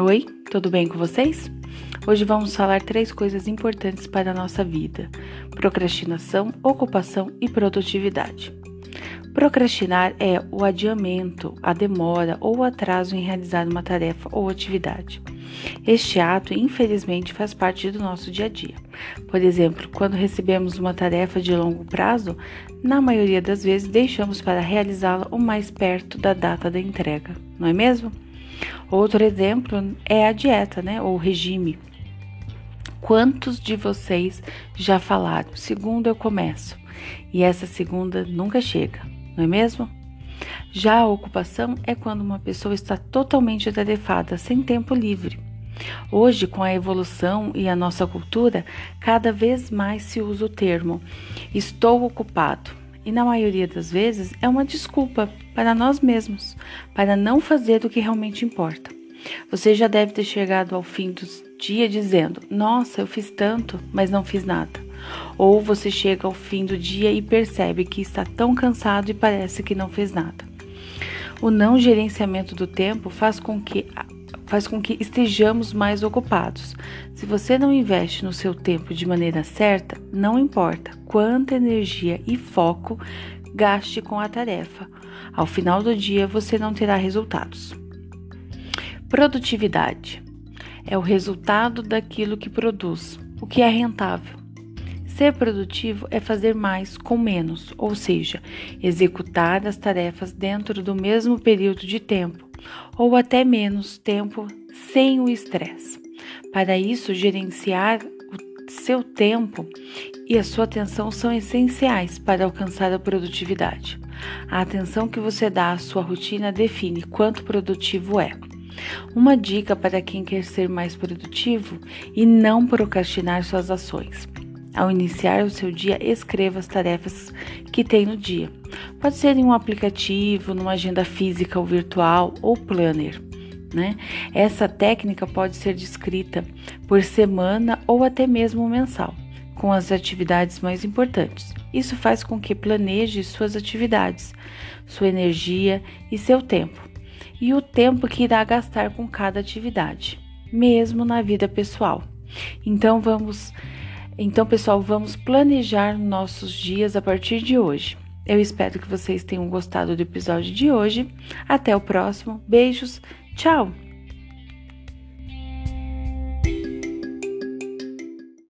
Oi, tudo bem com vocês? Hoje vamos falar três coisas importantes para a nossa vida: procrastinação, ocupação e produtividade. Procrastinar é o adiamento, a demora ou o atraso em realizar uma tarefa ou atividade. Este ato, infelizmente, faz parte do nosso dia a dia. Por exemplo, quando recebemos uma tarefa de longo prazo, na maioria das vezes deixamos para realizá-la o mais perto da data da entrega, não é mesmo? Outro exemplo é a dieta, né, ou regime. Quantos de vocês já falaram? Segundo eu começo. E essa segunda nunca chega não é mesmo? Já a ocupação é quando uma pessoa está totalmente atarefada, sem tempo livre. Hoje, com a evolução e a nossa cultura, cada vez mais se usa o termo estou ocupado. E na maioria das vezes é uma desculpa para nós mesmos, para não fazer o que realmente importa. Você já deve ter chegado ao fim do dia dizendo: Nossa, eu fiz tanto, mas não fiz nada. Ou você chega ao fim do dia e percebe que está tão cansado e parece que não fez nada. O não gerenciamento do tempo faz com que faz com que estejamos mais ocupados. Se você não investe no seu tempo de maneira certa, não importa quanta energia e foco gaste com a tarefa, ao final do dia você não terá resultados. Produtividade é o resultado daquilo que produz, o que é rentável. Ser produtivo é fazer mais com menos, ou seja, executar as tarefas dentro do mesmo período de tempo, ou até menos tempo sem o estresse. Para isso, gerenciar o seu tempo e a sua atenção são essenciais para alcançar a produtividade. A atenção que você dá à sua rotina define quanto produtivo é. Uma dica para quem quer ser mais produtivo e não procrastinar suas ações. Ao iniciar o seu dia, escreva as tarefas que tem no dia. Pode ser em um aplicativo, numa agenda física ou virtual ou planner. Né? Essa técnica pode ser descrita por semana ou até mesmo mensal, com as atividades mais importantes. Isso faz com que planeje suas atividades, sua energia e seu tempo, e o tempo que irá gastar com cada atividade, mesmo na vida pessoal. Então vamos então, pessoal, vamos planejar nossos dias a partir de hoje. Eu espero que vocês tenham gostado do episódio de hoje. Até o próximo. Beijos. Tchau!